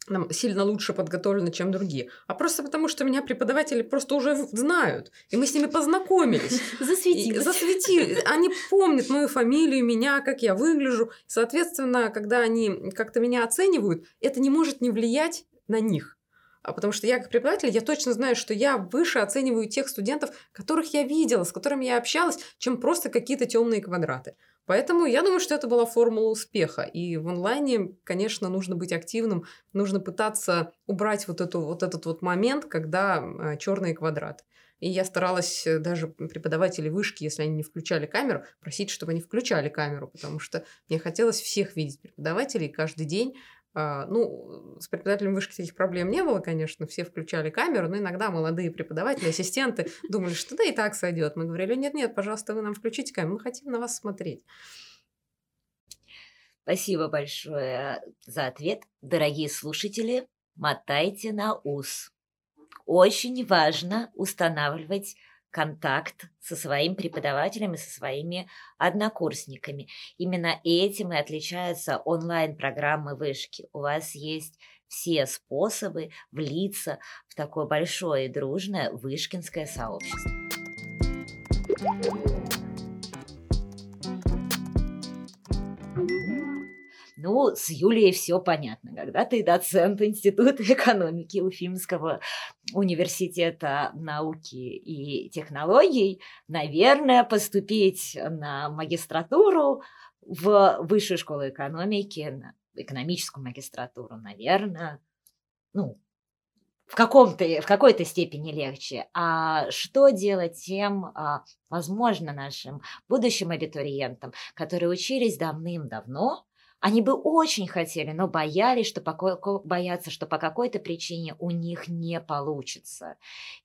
нам сильно лучше подготовлены, чем другие, а просто потому, что меня преподаватели просто уже знают, и мы с ними познакомились. [LAUGHS] Засветились. Засветили. Они помнят мою фамилию, меня, как я выгляжу. Соответственно, когда они как-то меня оценивают, это не может не влиять на них. А потому что я как преподаватель, я точно знаю, что я выше оцениваю тех студентов, которых я видела, с которыми я общалась, чем просто какие-то темные квадраты. Поэтому я думаю, что это была формула успеха. И в онлайне, конечно, нужно быть активным, нужно пытаться убрать вот, эту, вот этот вот момент, когда э, черные квадраты. И я старалась э, даже преподавателей вышки, если они не включали камеру, просить, чтобы они включали камеру, потому что мне хотелось всех видеть преподавателей каждый день, ну, с преподавателем вышки таких проблем не было, конечно, все включали камеру, но иногда молодые преподаватели, ассистенты думали, что да и так сойдет. Мы говорили, нет-нет, пожалуйста, вы нам включите камеру, мы хотим на вас смотреть. Спасибо большое за ответ. Дорогие слушатели, мотайте на ус. Очень важно устанавливать контакт со своим преподавателем и со своими однокурсниками. Именно этим и отличаются онлайн-программы вышки. У вас есть все способы влиться в такое большое и дружное вышкинское сообщество. Ну, с Юлией все понятно. Когда ты доцент Института экономики Уфимского университета науки и технологий, наверное, поступить на магистратуру в высшую школу экономики, на экономическую магистратуру, наверное, ну, в, каком-то, в какой-то степени легче. А что делать тем, а, возможно, нашим будущим абитуриентам, которые учились давным-давно, они бы очень хотели, но боялись, что по, боятся, что по какой-то причине у них не получится.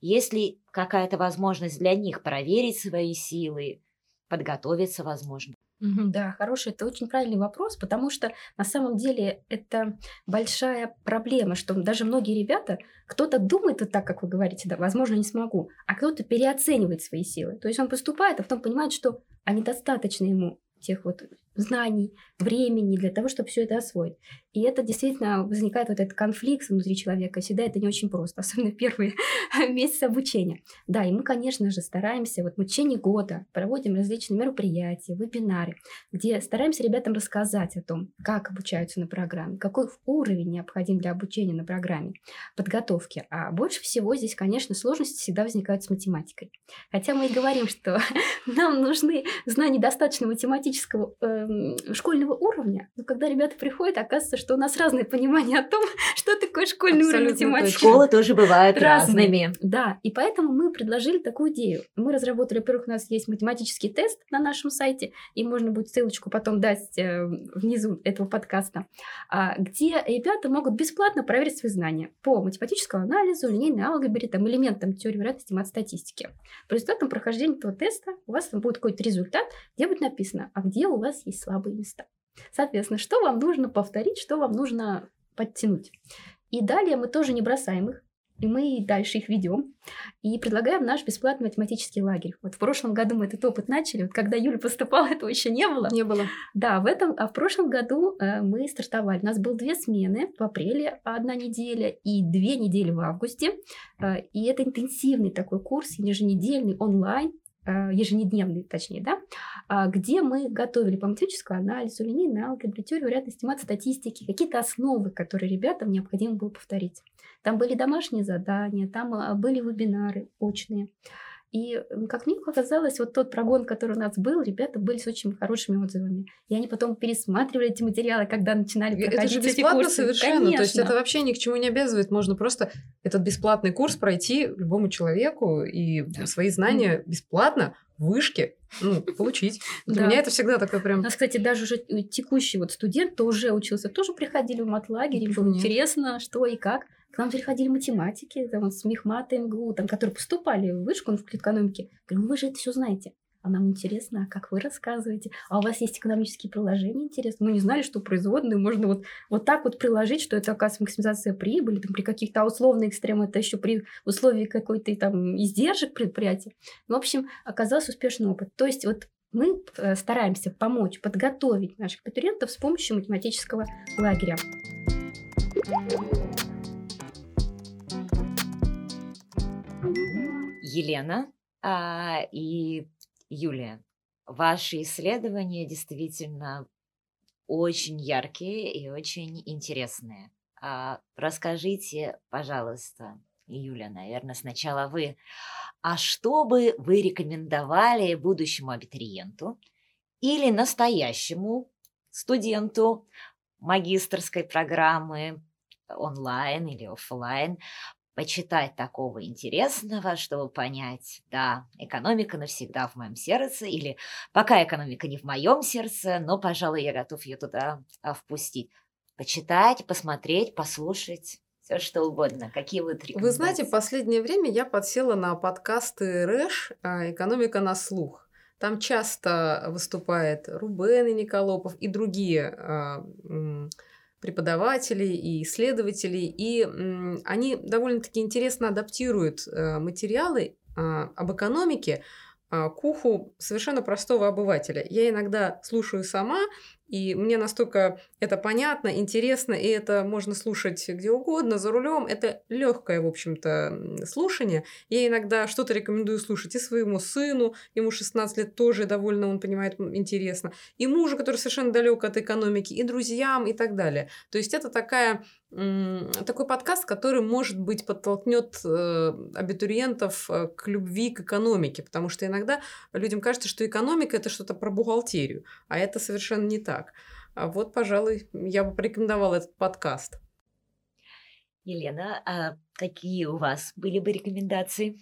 Если какая-то возможность для них проверить свои силы, подготовиться, возможно. Да, хороший, это очень правильный вопрос, потому что на самом деле это большая проблема, что даже многие ребята, кто-то думает вот так, как вы говорите, да, возможно, не смогу, а кто-то переоценивает свои силы. То есть он поступает, а потом понимает, что они достаточно ему тех вот знаний, времени для того, чтобы все это освоить. И это действительно возникает вот этот конфликт внутри человека. Всегда это не очень просто, [LAUGHS] особенно первые [LAUGHS] месяцы обучения. Да, и мы, конечно же, стараемся, вот мы в течение года проводим различные мероприятия, вебинары, где стараемся ребятам рассказать о том, как обучаются на программе, какой уровень необходим для обучения на программе, подготовки. А больше всего здесь, конечно, сложности всегда возникают с математикой. Хотя мы и говорим, что [LAUGHS] нам нужны знания достаточно математического э, школьного уровня, но когда ребята приходят, оказывается, что у нас разное понимание о том, [LAUGHS] что такое школьный Абсолютно уровень математики. Школы тоже бывают разными. разными. Да, и поэтому мы предложили такую идею. Мы разработали, во-первых, у нас есть математический тест на нашем сайте, и можно будет ссылочку потом дать э, внизу этого подкаста, а, где ребята могут бесплатно проверить свои знания по математическому анализу, линейной алгебре, там, элементам теории вероятности, мат-статистики. По результатам прохождения этого теста у вас там будет какой-то результат, где будет написано, а где у вас есть слабые места. Соответственно, что вам нужно повторить, что вам нужно подтянуть. И далее мы тоже не бросаем их, и мы дальше их ведем и предлагаем наш бесплатный математический лагерь. Вот в прошлом году мы этот опыт начали, вот когда Юля поступала, [LAUGHS] этого еще не было. Не было. Да, в этом, а в прошлом году э, мы стартовали. У нас было две смены в апреле одна неделя и две недели в августе. Э, и это интенсивный такой курс, еженедельный онлайн, еженедневный, точнее, да, а, где мы готовили по математическому анализу, линейной алгебре, теорию вероятности, мат статистики, какие-то основы, которые ребятам необходимо было повторить. Там были домашние задания, там а, были вебинары очные. И, как мне показалось, вот тот прогон, который у нас был, ребята были с очень хорошими отзывами. И они потом пересматривали эти материалы, когда начинали проходить Это же бесплатно курсы. совершенно. Конечно. То есть это вообще ни к чему не обязывает. Можно просто этот бесплатный курс пройти любому человеку и да. свои знания бесплатно вышки ну, получить. [LAUGHS] Для да. меня это всегда такое прям... У нас, кстати, даже уже текущий вот студент, кто уже учился, тоже приходили в матлагерь, им было интересно, что и как. К нам приходили математики, там, с Мехмата МГУ, там, которые поступали в вышку в экономике. Говорю, ну вы же это все знаете. А нам интересно, а как вы рассказываете? А у вас есть экономические приложения, интересно? Мы не знали, что производные можно вот, вот так вот приложить, что это, оказывается, максимизация прибыли, там, при каких-то условных экстремах, это еще при условии какой-то там издержек предприятия. В общем, оказался успешный опыт. То есть вот мы э, стараемся помочь подготовить наших абитуриентов с помощью математического лагеря. Елена а, и Юлия, ваши исследования действительно очень яркие и очень интересные. А, расскажите, пожалуйста, Юля, наверное, сначала вы, а что бы вы рекомендовали будущему абитуриенту или настоящему студенту магистрской программы онлайн или офлайн почитать такого интересного, чтобы понять, да, экономика навсегда в моем сердце, или пока экономика не в моем сердце, но, пожалуй, я готов ее туда а, впустить. почитать, посмотреть, послушать? Все что угодно. Какие вот Вы знаете, в последнее время я подсела на подкасты РЭШ а, «Экономика на слух». Там часто выступает Рубен и Николопов и другие а, преподавателей и исследователей, и они довольно-таки интересно адаптируют э, материалы а, об экономике к уху совершенно простого обывателя. Я иногда слушаю сама и мне настолько это понятно, интересно, и это можно слушать где угодно, за рулем. Это легкое, в общем-то, слушание. Я иногда что-то рекомендую слушать и своему сыну, ему 16 лет тоже довольно, он понимает, интересно, и мужу, который совершенно далек от экономики, и друзьям, и так далее. То есть это такая такой подкаст, который, может быть, подтолкнет э, абитуриентов э, к любви к экономике, потому что иногда людям кажется, что экономика это что-то про бухгалтерию, а это совершенно не так. А вот, пожалуй, я бы порекомендовала этот подкаст. Елена, а какие у вас были бы рекомендации?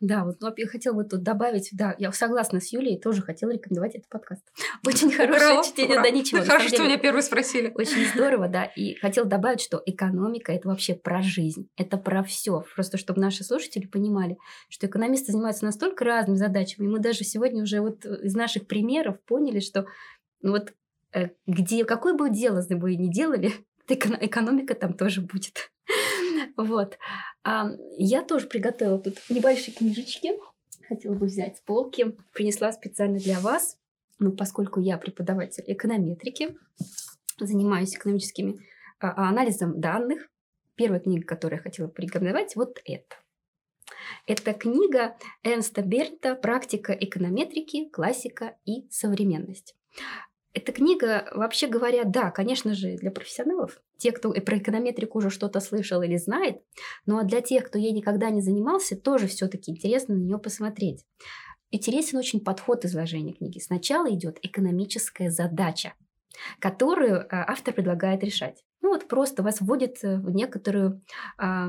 Да, вот ну, я хотела бы тут добавить, да, я согласна с Юлей, тоже хотела рекомендовать этот подкаст. [LAUGHS] Очень хорошее чтение, да ничего. Хорошо, что меня первый спросили. Очень [LAUGHS] здорово, да, и хотела добавить, что экономика – это вообще про жизнь, это про все. Просто чтобы наши слушатели понимали, что экономисты занимаются настолько разными задачами, и мы даже сегодня уже вот из наших примеров поняли, что ну вот где, какое бы дело вы ни делали, [LAUGHS] экономика там тоже будет. [LAUGHS] Вот. А, я тоже приготовила тут небольшие книжечки. Хотела бы взять с полки. Принесла специально для вас. Ну, поскольку я преподаватель эконометрики, занимаюсь экономическим а, анализом данных. Первая книга, которую я хотела порекомендовать, вот это. Это книга Энста Бернта «Практика эконометрики, классика и современность». Эта книга, вообще говоря, да, конечно же, для профессионалов, те, кто про эконометрику уже что-то слышал или знает, но для тех, кто ей никогда не занимался, тоже все-таки интересно на нее посмотреть. Интересен очень подход изложения книги. Сначала идет экономическая задача, которую э, автор предлагает решать. Ну вот просто вас вводит э, в некоторую э,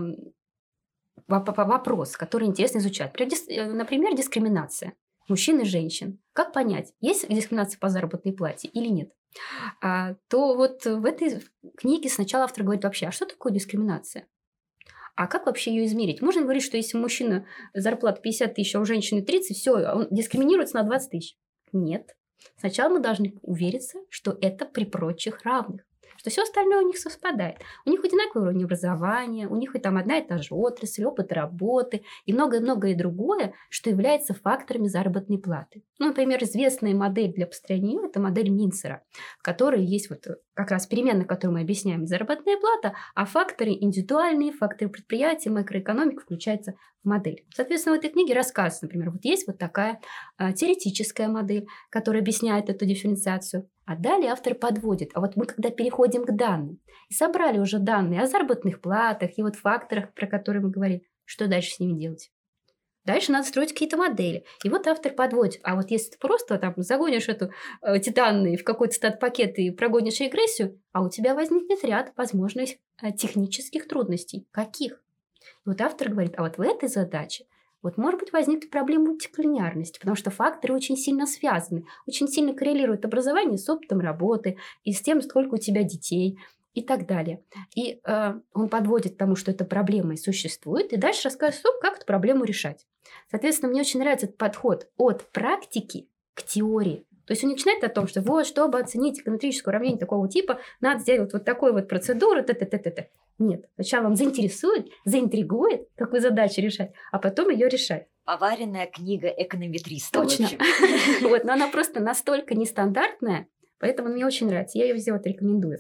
вопрос, который интересно изучать. Например, дискриминация мужчин и женщин. Как понять, есть дискриминация по заработной плате или нет? А, то вот в этой книге сначала автор говорит вообще, а что такое дискриминация? А как вообще ее измерить? Можно говорить, что если у мужчины зарплата 50 тысяч, а у женщины 30, все, он дискриминируется на 20 тысяч. Нет. Сначала мы должны увериться, что это при прочих равных что все остальное у них совпадает. У них одинаковый уровень образования, у них и там одна и та же отрасль, опыт работы и многое-многое другое, что является факторами заработной платы. Ну, например, известная модель для построения – это модель Минцера, в которой есть вот как раз переменная, которую мы объясняем, заработная плата, а факторы индивидуальные, факторы предприятия, макроэкономика включается в модель. Соответственно, в этой книге рассказывается, например, вот есть вот такая а, теоретическая модель, которая объясняет эту дифференциацию. А далее автор подводит. А вот мы когда переходим к данным и собрали уже данные о заработных платах и вот факторах, про которые мы говорим, что дальше с ними делать? Дальше надо строить какие-то модели. И вот автор подводит. А вот если ты просто там загонишь эту э, эти данные в какой-то стат-пакет и прогонишь регрессию, а у тебя возникнет ряд возможных э, технических трудностей. Каких? И вот автор говорит, а вот в этой задаче вот может быть возникнет проблема мультиклинарности, потому что факторы очень сильно связаны, очень сильно коррелируют образование с опытом работы и с тем, сколько у тебя детей и так далее. И э, он подводит к тому, что эта проблема и существует, и дальше рассказывает, как эту проблему решать. Соответственно, мне очень нравится этот подход от практики к теории. То есть он начинает о том, что вот, чтобы оценить эконометрическое уравнение такого типа, надо сделать вот такой вот процедуру, т т т т Нет, сначала вам заинтересует, заинтригует, какую задачу решать, а потом ее решать. Поваренная книга эконометриста. Точно. [LAUGHS] Вот, но она просто настолько нестандартная, поэтому мне очень нравится. Я ее вот рекомендую.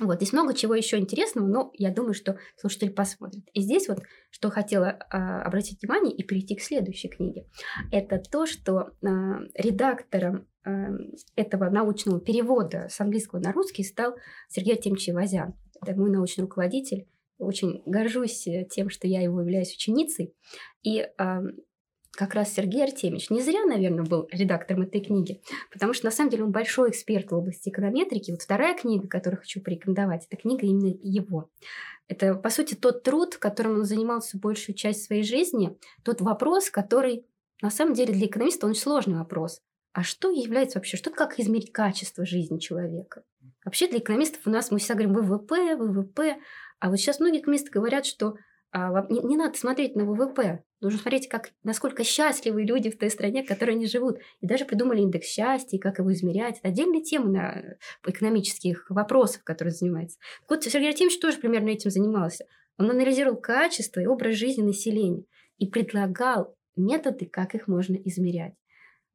Вот, здесь много чего еще интересного, но я думаю, что слушатель посмотрит. И здесь вот, что хотела э, обратить внимание и перейти к следующей книге, это то, что э, редактором э, этого научного перевода с английского на русский стал Сергей Артемьевич Вазян. Это мой научный руководитель. Очень горжусь тем, что я его являюсь ученицей. И как раз Сергей Артемьевич не зря, наверное, был редактором этой книги, потому что на самом деле он большой эксперт в области эконометрики. Вот вторая книга, которую хочу порекомендовать, это книга именно его. Это, по сути, тот труд, которым он занимался большую часть своей жизни, тот вопрос, который на самом деле для экономиста он сложный вопрос. А что является вообще, что как измерить качество жизни человека? Вообще для экономистов у нас мы всегда говорим ВВП, ВВП, а вот сейчас многие экономисты говорят, что а, не, не надо смотреть на ВВП, нужно смотреть, как, насколько счастливы люди в той стране, в которой они живут. И даже придумали индекс счастья, как его измерять. Это отдельная тема на экономических вопросов, которые занимается. Так вот, Сергей Артемьевич тоже примерно этим занимался. Он анализировал качество и образ жизни населения и предлагал методы, как их можно измерять.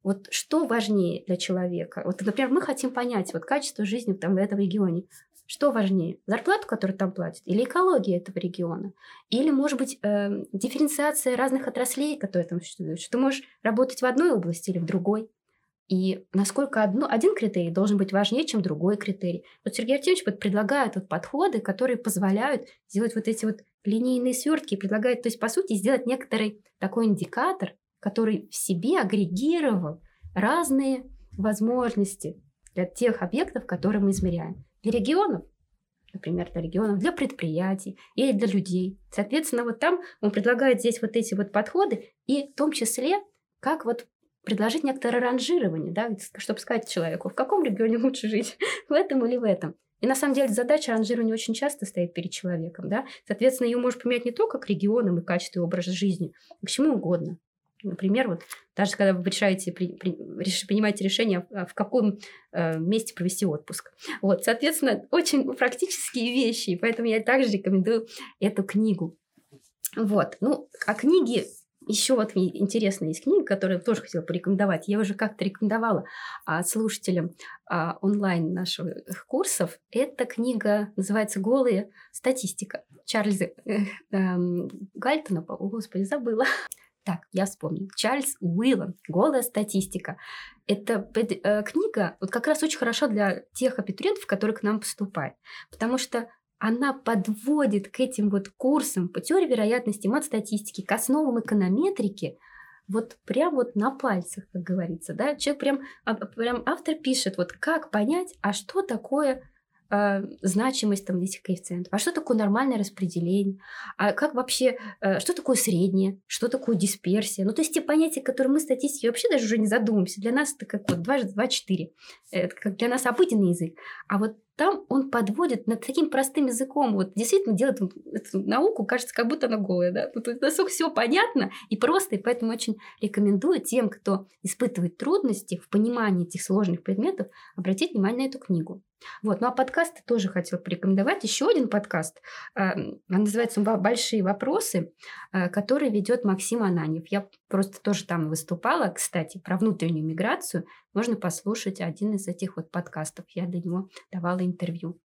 Вот что важнее для человека? Вот, например, мы хотим понять вот качество жизни там, в этом регионе. Что важнее, зарплату, которую там платят, или экология этого региона? Или, может быть, э, дифференциация разных отраслей, которые там существуют, что ты можешь работать в одной области или в другой? И насколько одно, один критерий должен быть важнее, чем другой критерий. Вот Сергей Артемьевич вот предлагает вот подходы, которые позволяют сделать вот эти вот линейные свертки, предлагает, то есть, по сути, сделать некоторый такой индикатор, который в себе агрегировал разные возможности для тех объектов, которые мы измеряем. Для регионов, например, для регионов, для предприятий или для людей. Соответственно, вот там он предлагает здесь вот эти вот подходы, и в том числе, как вот предложить некоторое ранжирование, да, чтобы сказать человеку, в каком регионе лучше жить, [LAUGHS] в этом или в этом. И на самом деле задача ранжирования очень часто стоит перед человеком. Да? Соответственно, ее можно поменять не только к регионам и качеству образа жизни, а к чему угодно. Например, вот даже когда вы решаете, при, при, принимаете решение, а, в каком э, месте провести отпуск. Вот, соответственно, очень практические вещи, поэтому я также рекомендую эту книгу. Вот, ну, а книги еще вот интересная есть книга, которую я тоже хотела порекомендовать. Я уже как-то рекомендовала а, слушателям а, онлайн наших курсов. Эта книга называется «Голые статистика». Чарльза э, э, Гальтона, о, господи, забыла. Так, я вспомнил. Чарльз Уиллан «Голая статистика». Это э, книга вот как раз очень хороша для тех абитуриентов, которые к нам поступают. Потому что она подводит к этим вот курсам по теории вероятности, мат-статистики, к основам эконометрики, вот прям вот на пальцах, как говорится, да, человек прям, а, прям автор пишет, вот как понять, а что такое э, значимость там этих коэффициентов, а что такое нормальное распределение, а как вообще, э, что такое среднее, что такое дисперсия. Ну, то есть те понятия, которые мы статистики вообще даже уже не задумываемся. Для нас это как вот 2, 2 4. Это как для нас обыденный язык. А вот там он подводит над таким простым языком, вот действительно делает эту науку, кажется, как будто она голая, да, тут настолько все понятно и просто, и поэтому очень рекомендую тем, кто испытывает трудности в понимании этих сложных предметов, обратить внимание на эту книгу. Вот, ну а подкасты тоже хотел порекомендовать. Еще один подкаст, э, называется «Большие вопросы», э, который ведет Максим Ананев. Я просто тоже там выступала, кстати, про внутреннюю миграцию. Можно послушать один из этих вот подкастов. Я для него давала интервью.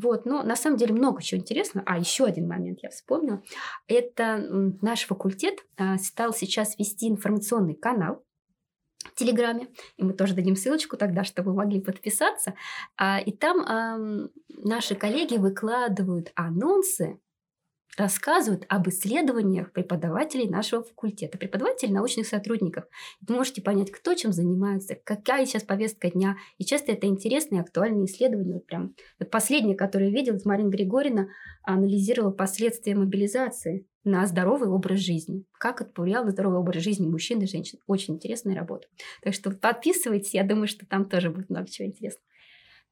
Вот, но на самом деле много чего интересного. А, еще один момент я вспомнила. Это наш факультет э, стал сейчас вести информационный канал в Телеграме, и мы тоже дадим ссылочку тогда, чтобы вы могли подписаться. А, и там наши коллеги выкладывают анонсы рассказывают об исследованиях преподавателей нашего факультета, преподавателей научных сотрудников. Вы можете понять, кто чем занимается, какая сейчас повестка дня. И часто это интересные, актуальные исследования. Вот прям последнее, которое я видела, Марина Григорьевна анализировала последствия мобилизации на здоровый образ жизни. Как это повлияло на здоровый образ жизни мужчин и женщин. Очень интересная работа. Так что подписывайтесь, я думаю, что там тоже будет много чего интересного.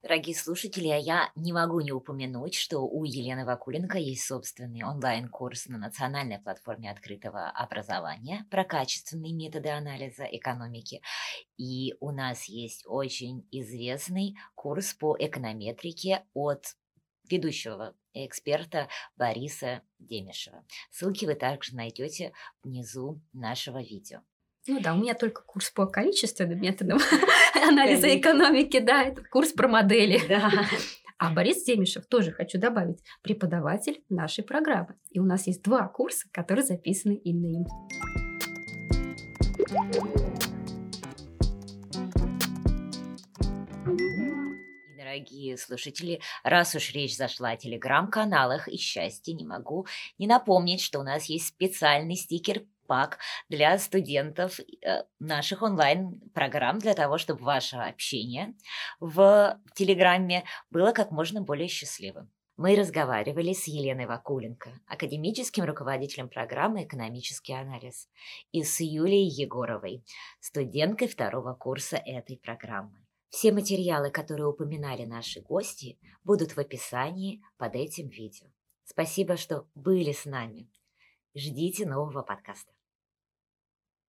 Дорогие слушатели, а я не могу не упомянуть, что у Елены Вакуленко есть собственный онлайн-курс на национальной платформе открытого образования про качественные методы анализа экономики. И у нас есть очень известный курс по эконометрике от ведущего эксперта Бориса Демишева. Ссылки вы также найдете внизу нашего видео. Ну да, у меня только курс по количественным методам [LAUGHS] анализа экономики, да, это курс про модели. Да. [LAUGHS] А Борис Демишев, тоже хочу добавить, преподаватель нашей программы. И у нас есть два курса, которые записаны именно им. Дорогие слушатели, раз уж речь зашла о телеграм-каналах и счастье, не могу не напомнить, что у нас есть специальный стикер пак для студентов э, наших онлайн-программ для того, чтобы ваше общение в Телеграме было как можно более счастливым. Мы разговаривали с Еленой Вакуленко, академическим руководителем программы «Экономический анализ», и с Юлией Егоровой, студенткой второго курса этой программы. Все материалы, которые упоминали наши гости, будут в описании под этим видео. Спасибо, что были с нами. Ждите нового подкаста.